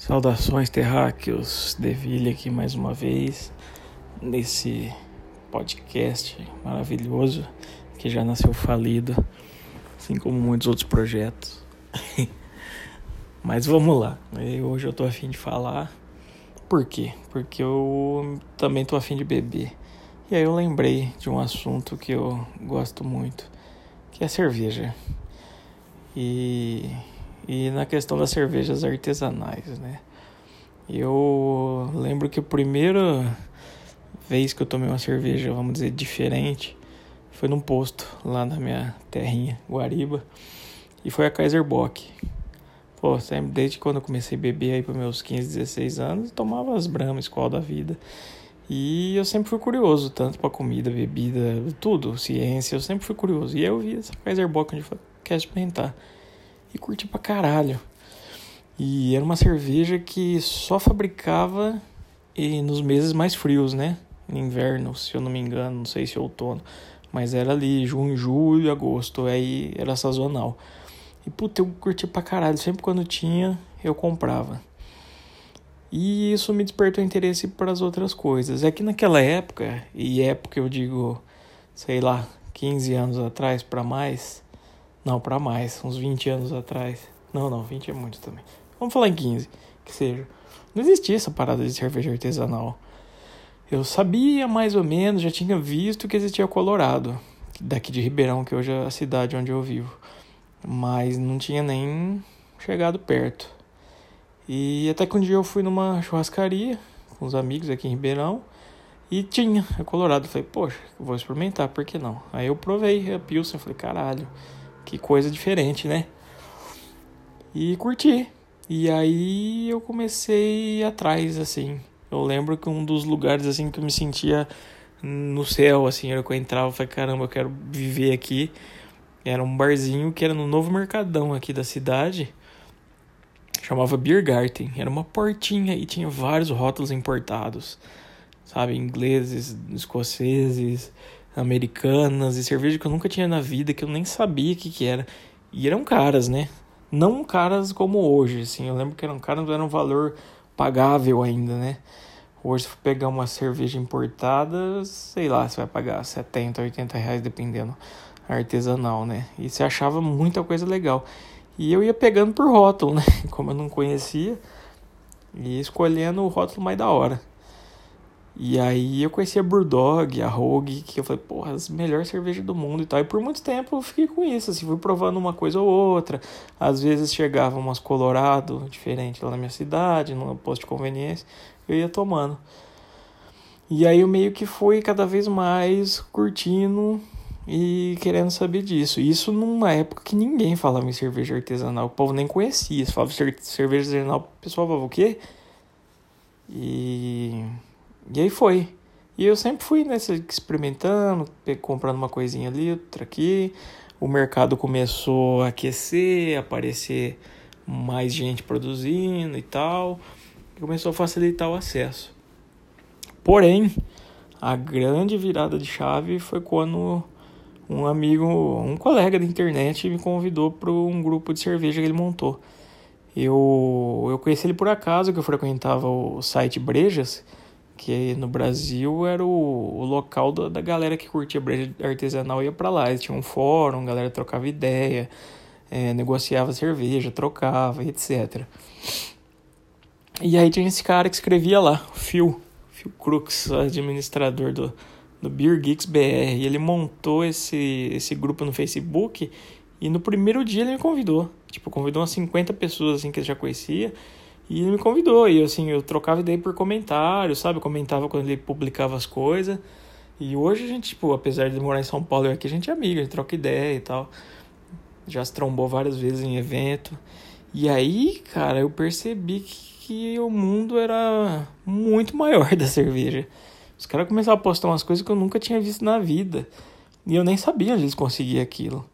Saudações terráqueos, Deville aqui mais uma vez nesse podcast maravilhoso que já nasceu falido, assim como muitos outros projetos. Mas vamos lá, hoje eu tô afim de falar. Por quê? Porque eu também tô afim de beber. E aí eu lembrei de um assunto que eu gosto muito, que é cerveja. E e na questão das cervejas artesanais, né? Eu lembro que a primeira vez que eu tomei uma cerveja, vamos dizer, diferente, foi num posto lá na minha terrinha, Guariba, e foi a Kaiser Bock. Pô, sempre, desde quando eu comecei a beber aí para meus 15, 16 anos, tomava as Brahma, escola da vida. E eu sempre fui curioso, tanto para comida, bebida, tudo, ciência, eu sempre fui curioso. E aí eu vi essa Kaiser Bock onde eu falei, quer experimentar e curti pra caralho. E era uma cerveja que só fabricava e nos meses mais frios, né? Inverno, se eu não me engano, não sei se é outono. Mas era ali, junho, julho, agosto, aí era sazonal. E puta, eu curti pra caralho. Sempre quando tinha, eu comprava. E isso me despertou interesse para as outras coisas. É que naquela época, e época eu digo, sei lá, 15 anos atrás para mais, não, para mais, uns 20 anos atrás. Não, não, 20 é muito também. Vamos falar em 15, que seja. Não existia essa parada de cerveja artesanal. Eu sabia mais ou menos, já tinha visto que existia Colorado, daqui de Ribeirão, que hoje é a cidade onde eu vivo. Mas não tinha nem chegado perto. E até que um dia eu fui numa churrascaria com os amigos aqui em Ribeirão e tinha a Colorado. falei, poxa, vou experimentar, por que não? Aí eu provei a Pilsen, falei, caralho que coisa diferente, né? E curti. E aí eu comecei atrás, assim. Eu lembro que um dos lugares, assim, que eu me sentia no céu, assim, era que eu entrava e falei, caramba, eu quero viver aqui. Era um barzinho que era no novo mercadão aqui da cidade. Chamava Beer Garden. Era uma portinha e tinha vários rótulos importados. Sabe, ingleses, escoceses, americanas e cerveja que eu nunca tinha na vida, que eu nem sabia o que, que era. E eram caras, né? Não caras como hoje, assim. Eu lembro que eram caras, mas era um valor pagável ainda, né? Hoje, se for pegar uma cerveja importada, sei lá, você vai pagar 70, 80 reais, dependendo artesanal, né? E você achava muita coisa legal. E eu ia pegando por rótulo, né? Como eu não conhecia, e escolhendo o rótulo mais da hora. E aí eu conheci a Brewdog, a Rogue, que eu falei, porra, as melhores cervejas do mundo e tal. E por muito tempo eu fiquei com isso, assim, fui provando uma coisa ou outra. Às vezes chegavam umas Colorado diferentes lá na minha cidade, no posto de conveniência, eu ia tomando. E aí eu meio que fui cada vez mais curtindo e querendo saber disso. Isso numa época que ninguém falava em cerveja artesanal, o povo nem conhecia. Se falava cerveja artesanal, o pessoal falava o quê? E e aí foi. E eu sempre fui nessa experimentando, comprando uma coisinha ali, outra aqui. O mercado começou a aquecer, aparecer mais gente produzindo e tal. E começou a facilitar o acesso. Porém, a grande virada de chave foi quando um amigo, um colega da internet me convidou para um grupo de cerveja que ele montou. Eu, eu conheci ele por acaso, que eu frequentava o site Brejas, que no Brasil era o, o local da, da galera que curtia breja artesanal ia para lá. Eles tinham um fórum, a galera trocava ideia, é, negociava cerveja, trocava, etc. E aí tinha esse cara que escrevia lá, o Phil, Phil Crux, administrador do, do Beer Geeks BR. E ele montou esse, esse grupo no Facebook e no primeiro dia ele me convidou. Tipo, convidou umas 50 pessoas assim que ele já conhecia. E ele me convidou, e assim, eu trocava ideia por comentário, sabe? Eu comentava quando ele publicava as coisas. E hoje a gente, tipo, apesar de morar em São Paulo aqui, a gente é amigo, a gente troca ideia e tal. Já se trombou várias vezes em evento. E aí, cara, eu percebi que, que o mundo era muito maior da cerveja. Os caras começaram a postar umas coisas que eu nunca tinha visto na vida. E eu nem sabia onde eles conseguiam aquilo.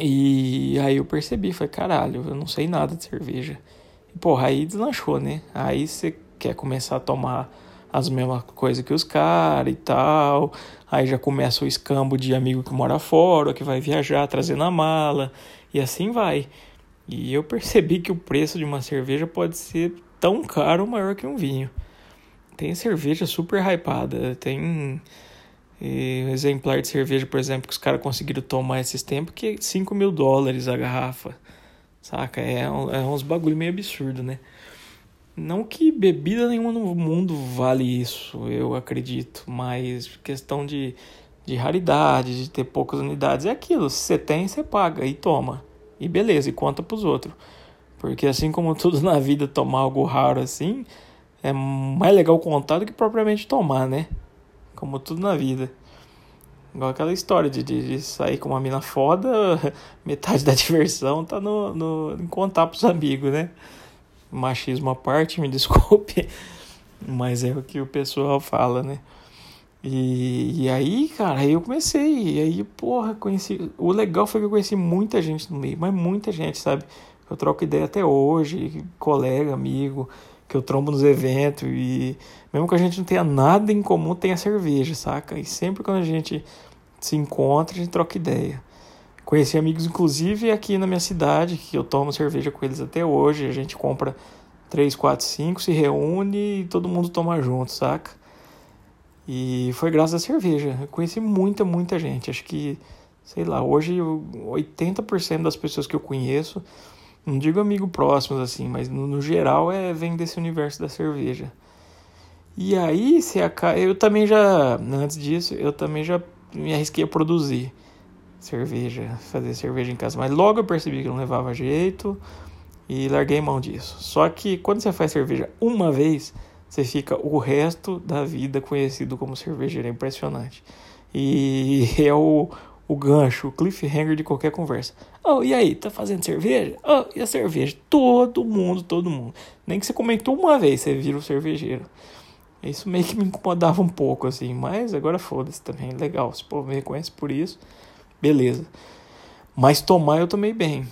E aí eu percebi, falei, caralho, eu não sei nada de cerveja porra, aí deslanchou, né? Aí você quer começar a tomar as mesmas coisas que os caras e tal. Aí já começa o escambo de amigo que mora fora, que vai viajar trazendo a mala. E assim vai. E eu percebi que o preço de uma cerveja pode ser tão caro ou maior que um vinho. Tem cerveja super hypada, tem e um exemplar de cerveja, por exemplo, que os caras conseguiram tomar esses tempos, que é 5 mil dólares a garrafa. Saca? É, é uns bagulho meio absurdo, né? Não que bebida nenhuma no mundo vale isso, eu acredito, mas questão de, de raridade, de ter poucas unidades, é aquilo. Se você tem, você paga e toma. E beleza, e conta pros outros. Porque assim como tudo na vida, tomar algo raro assim, é mais legal contar do que propriamente tomar, né? Como tudo na vida. Igual aquela história de, de, de, sair com uma mina foda, metade da diversão tá no, no, em contar pros amigos, né? Machismo à parte, me desculpe, mas é o que o pessoal fala, né? E, e aí, cara, aí eu comecei, e aí, porra, conheci. O legal foi que eu conheci muita gente no meio, mas muita gente, sabe? Eu troco ideia até hoje, colega, amigo que eu trombo nos eventos e mesmo que a gente não tenha nada em comum, tem a cerveja, saca? E sempre quando a gente se encontra, a gente troca ideia. Conheci amigos, inclusive, aqui na minha cidade, que eu tomo cerveja com eles até hoje. A gente compra 3, 4, 5, se reúne e todo mundo toma junto, saca? E foi graças à cerveja. Eu conheci muita, muita gente. Acho que, sei lá, hoje 80% das pessoas que eu conheço não digo amigo próximos assim, mas no, no, geral é vem desse universo da cerveja. E aí, se a, eu também já, antes disso, eu também já me arrisquei a produzir cerveja, fazer cerveja em casa, mas logo eu percebi que não levava jeito e larguei mão disso. Só que quando você faz cerveja uma vez, você fica o resto da vida conhecido como cervejeiro, é impressionante. E é o, o gancho, o cliffhanger de qualquer conversa. Oh, e aí, tá fazendo cerveja? Oh, e a cerveja? Todo mundo, todo mundo. Nem que você comentou uma vez, você vira o cervejeiro. Isso meio que me incomodava um pouco, assim, mas agora foda-se também, legal. Se o povo me reconhece por isso, beleza. Mas tomar eu tomei bem.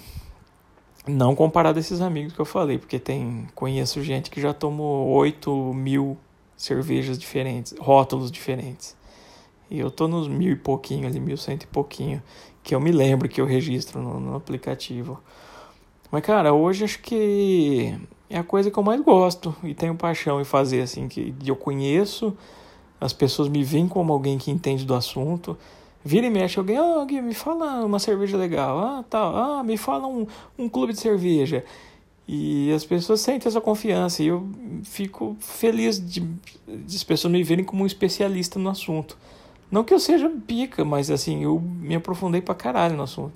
Não comparado a esses amigos que eu falei, porque tem. Conheço gente que já tomou 8 mil cervejas diferentes, rótulos diferentes. E eu tô nos mil e pouquinho ali, mil cento e pouquinho, que eu me lembro que eu registro no, no aplicativo. Mas, cara, hoje acho que é a coisa que eu mais gosto e tenho paixão em fazer, assim, que eu conheço, as pessoas me veem como alguém que entende do assunto. Vira e mexe alguém, ah, oh, me fala uma cerveja legal, ah, tal, ah, me fala um, um clube de cerveja. E as pessoas sentem essa confiança e eu fico feliz de, de as pessoas me verem como um especialista no assunto. Não que eu seja pica, mas assim, eu me aprofundei pra caralho no assunto.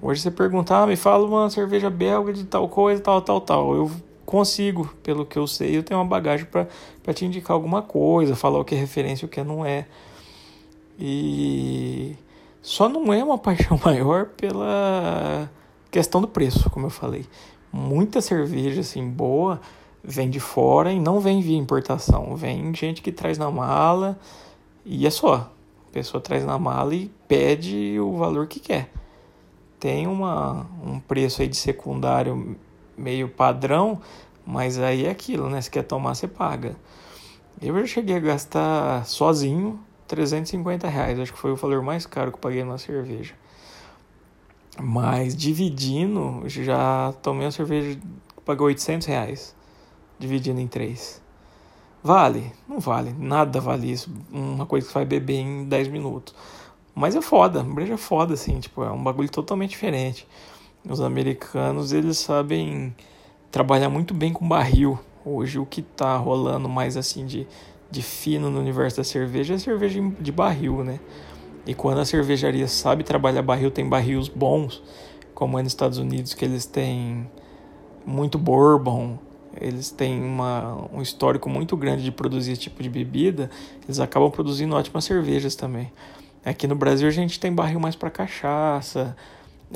Hoje você perguntar, ah, me fala uma cerveja belga de tal coisa, tal, tal, tal. Eu consigo, pelo que eu sei, eu tenho uma bagagem para te indicar alguma coisa, falar o que é referência e o que não é. E só não é uma paixão maior pela questão do preço, como eu falei. Muita cerveja assim boa vem de fora e não vem via importação, vem gente que traz na mala e é só. A pessoa traz na mala e pede o valor que quer. Tem uma, um preço aí de secundário meio padrão, mas aí é aquilo, né? Se quer tomar, você paga. Eu já cheguei a gastar sozinho 350 reais. Acho que foi o valor mais caro que eu paguei numa cerveja. Mas dividindo, já tomei uma cerveja que pagou 800 reais. Dividindo em três. Vale? Não vale. Nada vale isso. Uma coisa que você vai beber em 10 minutos. Mas é foda. Breja é foda, assim. Tipo, é um bagulho totalmente diferente. Os americanos, eles sabem trabalhar muito bem com barril. Hoje, o que tá rolando mais, assim, de, de fino no universo da cerveja é cerveja de barril, né? E quando a cervejaria sabe trabalhar barril, tem barris bons, como é nos Estados Unidos, que eles têm muito bourbon, eles têm uma, um histórico muito grande de produzir esse tipo de bebida, eles acabam produzindo ótimas cervejas também. Aqui no Brasil a gente tem barril mais para cachaça,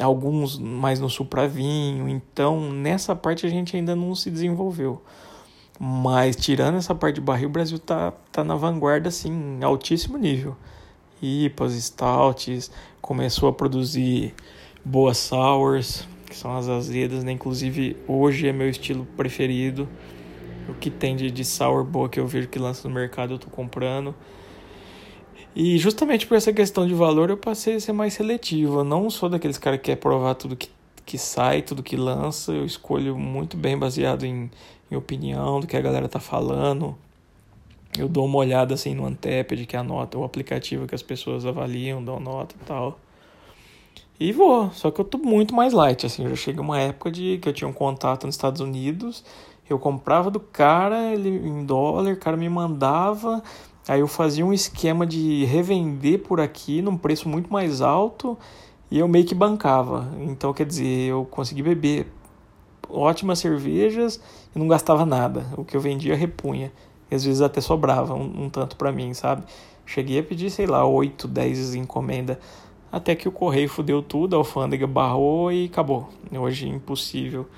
alguns mais no sul para vinho, então nessa parte a gente ainda não se desenvolveu. Mas tirando essa parte de barril, o Brasil tá, tá na vanguarda assim, altíssimo nível. IPAs, stouts, começou a produzir boas sours, que são as azedas, né? Inclusive hoje é meu estilo preferido. O que tem de, de sour boa que eu vejo que lança no mercado eu tô comprando. E justamente por essa questão de valor eu passei a ser mais seletivo. Eu não sou daqueles caras que quer provar tudo que, que sai, tudo que lança, eu escolho muito bem baseado em, em opinião do que a galera tá falando. Eu dou uma olhada assim no Antepid, que é a nota, o aplicativo que as pessoas avaliam, dão nota e tal. E vou, só que eu tô muito mais light, assim, já chega uma época de que eu tinha um contato nos Estados Unidos, eu comprava do cara, ele em dólar, o cara me mandava, aí eu fazia um esquema de revender por aqui num preço muito mais alto e eu meio que bancava. Então, quer dizer, eu consegui beber ótimas cervejas e não gastava nada. O que eu vendia repunha. E às vezes até sobrava um, um tanto para mim, sabe? Cheguei a pedir, sei lá, 8, 10 encomenda. Até que o correio fudeu tudo, a alfândega barrou e acabou. Hoje impossível.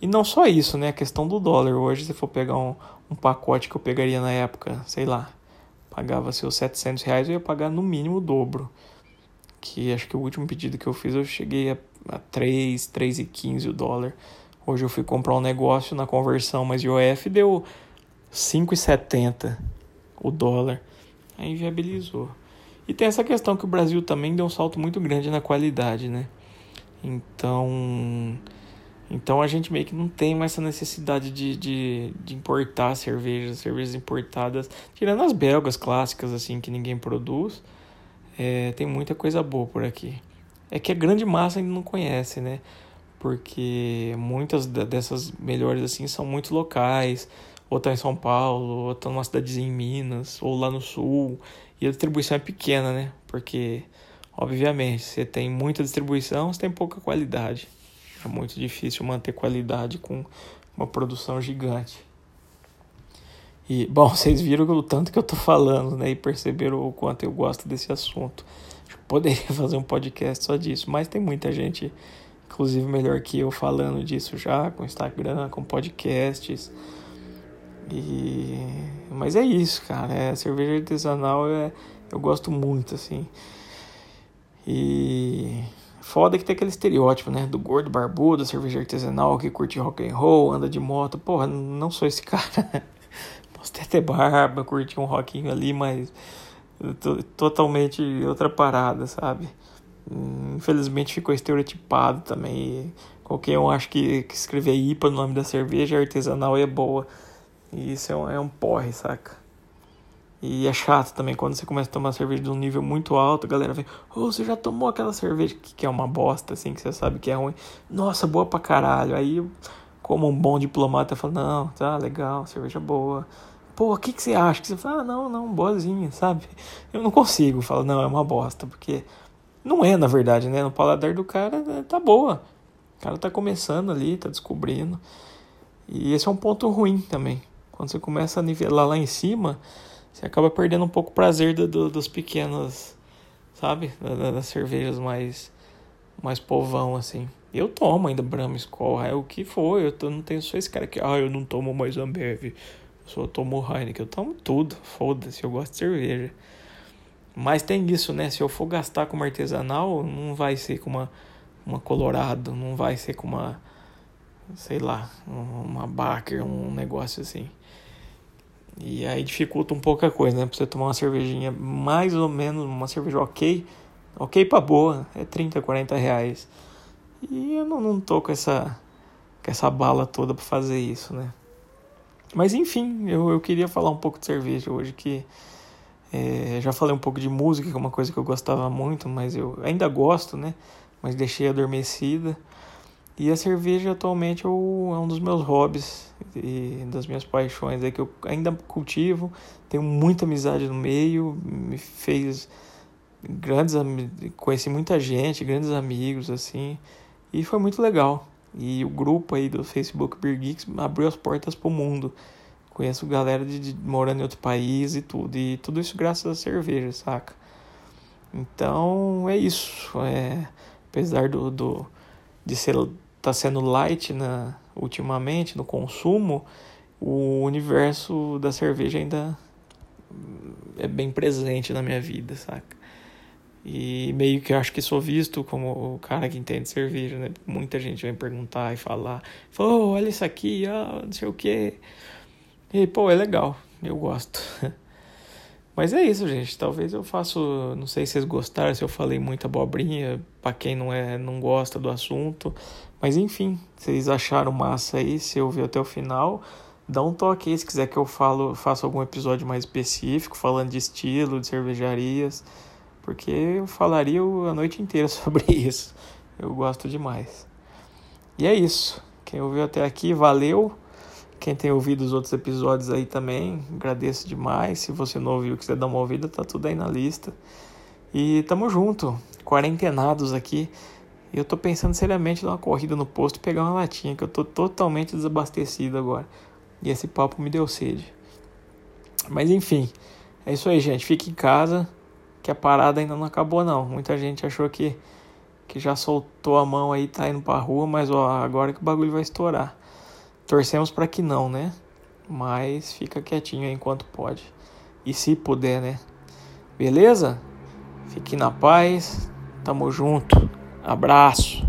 E não só isso, né? A questão do dólar. Hoje, se for pegar um, um pacote que eu pegaria na época, sei lá, pagava seus 700 reais, eu ia pagar no mínimo o dobro que acho que o último pedido que eu fiz eu cheguei a, a 3, 3,15 o dólar. Hoje eu fui comprar um negócio na conversão, mas IOF deu 5,70 o dólar. Aí viabilizou. E tem essa questão que o Brasil também deu um salto muito grande na qualidade, né? Então, então a gente meio que não tem mais essa necessidade de, de, de importar cervejas, cervejas importadas, tirando as belgas clássicas, assim, que ninguém produz. É, tem muita coisa boa por aqui. É que a grande massa ainda não conhece, né? Porque muitas dessas melhores assim são muito locais, ou tá em São Paulo, ou tá numa cidadezinha em Minas, ou lá no sul. E a distribuição é pequena, né? Porque, obviamente, você tem muita distribuição, você tem pouca qualidade. É muito difícil manter qualidade com uma produção gigante. E, bom, vocês viram o tanto que eu tô falando, né? E perceberam o quanto eu gosto desse assunto. Poderia fazer um podcast só disso, mas tem muita gente, inclusive melhor que eu, falando disso já, com Instagram, com podcasts. E... Mas é isso, cara. É, cerveja artesanal é, eu gosto muito, assim. E foda que tem aquele estereótipo, né? Do gordo barbudo, cerveja artesanal que curte rock and roll, anda de moto. Porra, não sou esse cara. Posso até ter barba, curtir um rockinho ali, mas totalmente outra parada, sabe? Infelizmente ficou estereotipado também. Qualquer um acha que, que escrever IPA no nome da cerveja artesanal é boa. E isso é um, é um porre, saca? E é chato também quando você começa a tomar cerveja de um nível muito alto, a galera vem, oh, você já tomou aquela cerveja que, é uma bosta, assim, que você sabe que é ruim. Nossa, boa pra caralho. Aí, como um bom diplomata, fala, não, tá legal, cerveja boa pô, o que, que você acha? Que você fala, ah, não, não, boazinha, sabe? Eu não consigo falar, não, é uma bosta, porque não é, na verdade, né? No paladar do cara né, tá boa. O cara tá começando ali, tá descobrindo. E esse é um ponto ruim também. Quando você começa a nivelar lá em cima, você acaba perdendo um pouco o prazer do, do, dos pequenos, sabe? Das cervejas mais, mais povão, assim. Eu tomo ainda Brahma Skol, é o que for. Eu não tenho só esse cara que, ah, eu não tomo mais Ambev só tomo Heineken, eu tomo tudo, foda-se, eu gosto de cerveja. Mas tem isso, né? Se eu for gastar com uma artesanal, não vai ser com uma, uma Colorado, não vai ser com uma, sei lá, uma Baker, um negócio assim. E aí dificulta um pouco a coisa, né? Pra você tomar uma cervejinha mais ou menos, uma cerveja ok, ok pra boa, é 30, 40 reais. E eu não, não tô com essa, com essa bala toda pra fazer isso, né? Mas enfim, eu, eu queria falar um pouco de cerveja hoje, que é, já falei um pouco de música, que é uma coisa que eu gostava muito, mas eu ainda gosto, né? Mas deixei adormecida. E a cerveja atualmente é, é um dos meus hobbies e das minhas paixões, é que eu ainda cultivo, tenho muita amizade no meio, me fez grandes conheci muita gente, grandes amigos assim, e foi muito legal. E o grupo aí do Facebook Beer Geeks abriu as portas pro mundo. Conheço galera de, de morando em outro país e tudo. E tudo isso graças à cerveja, saca? Então é isso. É, apesar do, do de ser tá sendo light na, ultimamente no consumo, o universo da cerveja ainda é bem presente na minha vida, saca? E meio que eu acho que sou visto como o cara que entende cerveja, né? Muita gente vem perguntar e falar, oh, olha isso aqui, ó, não sei o que. E, pô, é legal, eu gosto. Mas é isso, gente. Talvez eu faça, não sei se vocês gostaram, se eu falei muita abobrinha, para quem não é, não gosta do assunto. Mas enfim, vocês acharam massa aí, se ouviu até o final, dá um toque aí se quiser que eu falo, faça algum episódio mais específico, falando de estilo, de cervejarias, porque eu falaria a noite inteira sobre isso. Eu gosto demais. E é isso. Quem ouviu até aqui, valeu. Quem tem ouvido os outros episódios aí também, agradeço demais. Se você não ouviu, quiser dar uma ouvida, tá tudo aí na lista. E tamo junto, quarentenados aqui. Eu tô pensando seriamente dar uma corrida no posto e pegar uma latinha, que eu tô totalmente desabastecido agora. E esse papo me deu sede. Mas enfim, é isso aí, gente. Fique em casa, que a parada ainda não acabou não. Muita gente achou que, que já soltou a mão aí, tá indo pra rua, mas ó, agora que o bagulho vai estourar. Torcemos para que não, né? Mas fica quietinho aí enquanto pode. E se puder, né? Beleza? Fique na paz. Tamo junto. Abraço.